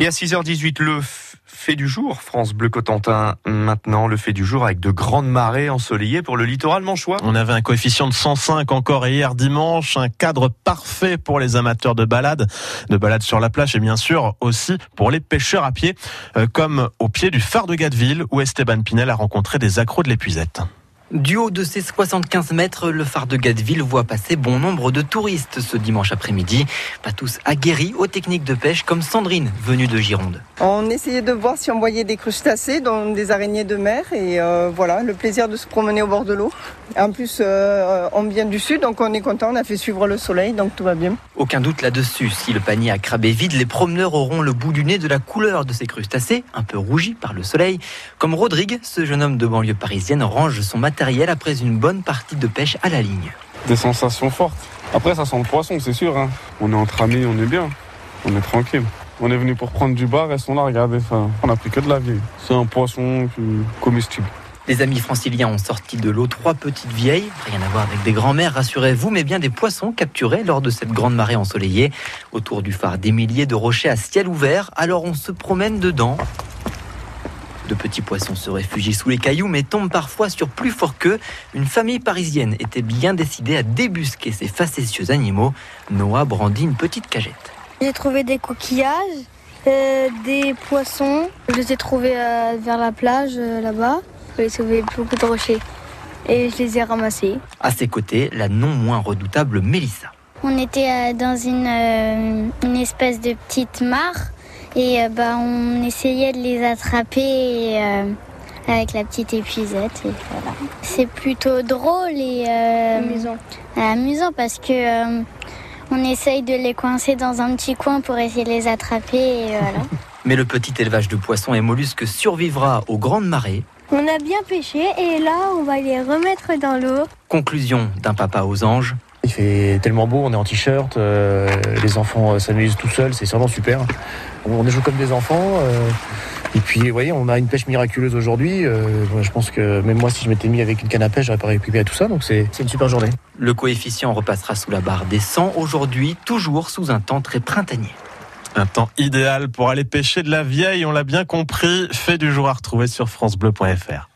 Et à 6h18, le fait du jour, France Bleu Cotentin. Maintenant, le fait du jour avec de grandes marées ensoleillées pour le littoral manchois. On avait un coefficient de 105 encore hier dimanche, un cadre parfait pour les amateurs de balade, de balade sur la plage et bien sûr aussi pour les pêcheurs à pied, euh, comme au pied du phare de Gadeville où Esteban Pinel a rencontré des accros de l'épuisette. Du haut de ses 75 mètres, le phare de Gadeville voit passer bon nombre de touristes ce dimanche après-midi. Pas tous aguerris aux techniques de pêche comme Sandrine, venue de Gironde. On essayait de voir si on voyait des crustacés, dont des araignées de mer. Et euh, voilà, le plaisir de se promener au bord de l'eau. En plus, euh, on vient du sud, donc on est content. On a fait suivre le soleil, donc tout va bien. Aucun doute là-dessus. Si le panier à crabe est vide, les promeneurs auront le bout du nez de la couleur de ces crustacés, un peu rougis par le soleil. Comme Rodrigue, ce jeune homme de banlieue parisienne range son matériel après une bonne partie de pêche à la ligne. Des sensations fortes. Après, ça sent le poisson, c'est sûr. Hein. On est entre amis, on est bien. On est tranquille. On est venu pour prendre du bar, elles sont là, regardez. On a pris que de la vieille. C'est un poisson comestible. Les amis franciliens ont sorti de l'eau trois petites vieilles, rien à voir avec des grands-mères, rassurez-vous, mais bien des poissons capturés lors de cette grande marée ensoleillée. Autour du phare, des milliers de rochers à ciel ouvert, alors on se promène dedans. De petits poissons se réfugient sous les cailloux, mais tombent parfois sur plus fort qu'eux. Une famille parisienne était bien décidée à débusquer ces facétieux animaux. Noah brandit une petite cagette. J'ai trouvé des coquillages, euh, des poissons. Je les ai trouvés euh, vers la plage, euh, là-bas. J'ai trouvé beaucoup de rochers. Et je les ai ramassés. À ses côtés, la non moins redoutable Mélissa. On était dans une, une espèce de petite mare et euh, bah, on essayait de les attraper euh, avec la petite épuisette. voilà. C'est plutôt drôle et euh, amusant. amusant parce que on essaye de les coincer dans un petit coin pour essayer de les attraper. voilà. Mais le petit élevage de poissons et mollusques survivra aux grandes marées. On a bien pêché et là on va les remettre dans l'eau. Conclusion d'un papa aux anges. Il fait tellement beau, on est en t-shirt, les enfants s'amusent tout seuls, c'est vraiment super. On joue comme des enfants. Euh, et puis, vous voyez, on a une pêche miraculeuse aujourd'hui. Euh, je pense que même moi, si je m'étais mis avec une canne à pêche, j'aurais pas récupéré tout ça. Donc, c'est une super journée. Le coefficient repassera sous la barre des 100 aujourd'hui, toujours sous un temps très printanier. Un temps idéal pour aller pêcher de la vieille, on l'a bien compris. Fait du jour à retrouver sur FranceBleu.fr.